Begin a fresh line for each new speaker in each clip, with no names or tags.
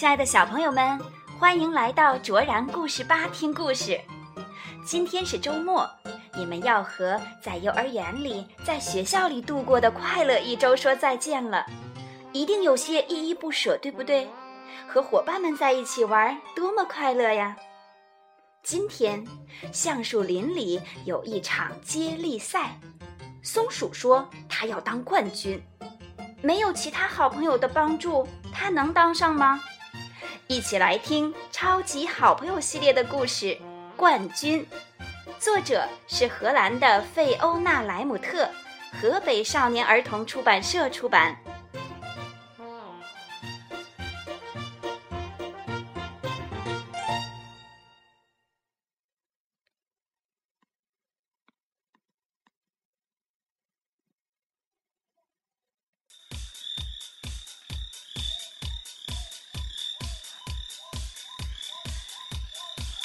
亲爱的小朋友们，欢迎来到卓然故事吧听故事。今天是周末，你们要和在幼儿园里、在学校里度过的快乐一周说再见了，一定有些依依不舍，对不对？和伙伴们在一起玩，多么快乐呀！今天，橡树林里有一场接力赛，松鼠说它要当冠军。没有其他好朋友的帮助，它能当上吗？一起来听《超级好朋友》系列的故事《冠军》，作者是荷兰的费欧娜·莱姆特，河北少年儿童出版社出版。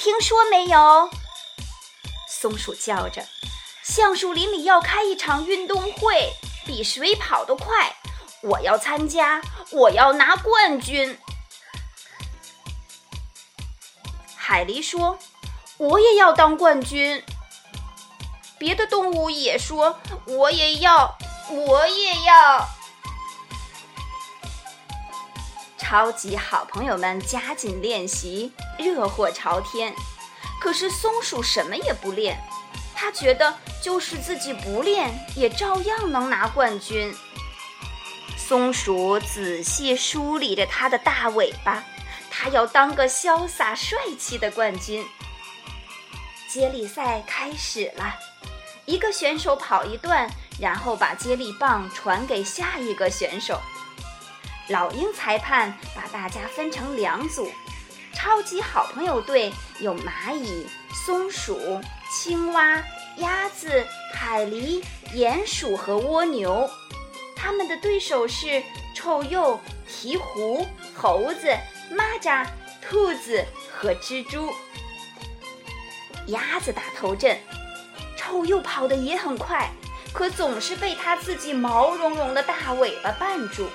听说没有？松鼠叫着：“橡树林里要开一场运动会，比谁跑得快。我要参加，我要拿冠军。”海狸说：“我也要当冠军。”别的动物也说：“我也要，我也要。”超级好朋友们加紧练习，热火朝天。可是松鼠什么也不练，他觉得就是自己不练，也照样能拿冠军。松鼠仔细梳理着它的大尾巴，它要当个潇洒帅气的冠军。接力赛开始了，一个选手跑一段，然后把接力棒传给下一个选手。老鹰裁判把大家分成两组，超级好朋友队有蚂蚁、松鼠、青蛙、鸭子、海狸、鼹鼠和蜗牛，他们的对手是臭鼬、鹈鹕、猴子、蚂蚱、兔子和蜘蛛。鸭子打头阵，臭鼬跑得也很快，可总是被它自己毛茸茸的大尾巴绊住。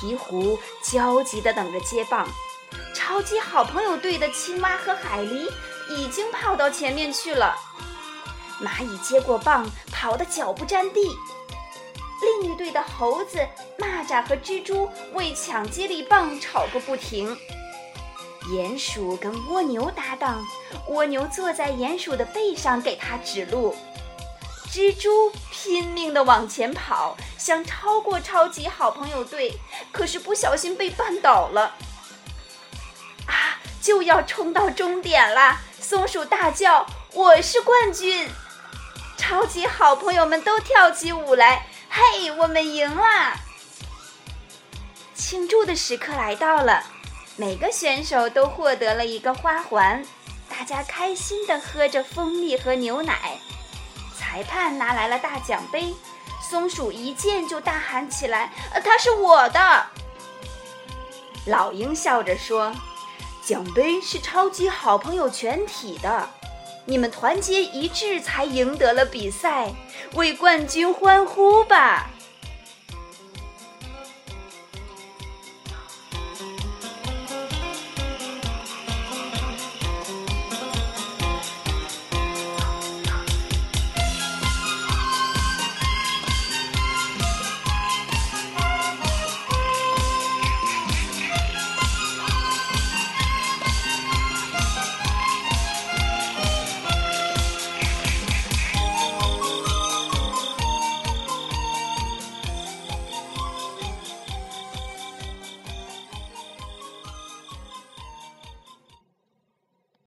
鹈鹕焦急地等着接棒，超级好朋友队的青蛙和海狸已经跑到前面去了。蚂蚁接过棒，跑得脚不沾地。另一队的猴子、蚂蚱和蜘蛛为抢接力棒吵个不停。鼹鼠跟蜗牛搭档，蜗牛坐在鼹鼠的背上给它指路。蜘蛛拼命地往前跑，想超过超级好朋友队，可是不小心被绊倒了。啊！就要冲到终点啦！松鼠大叫：“我是冠军！”超级好朋友们都跳起舞来，嘿，我们赢啦！庆祝的时刻来到了，每个选手都获得了一个花环，大家开心地喝着蜂蜜和牛奶。裁判拿来了大奖杯，松鼠一见就大喊起来：“呃，它是我的！”老鹰笑着说：“奖杯是超级好朋友全体的，你们团结一致才赢得了比赛，为冠军欢呼吧！”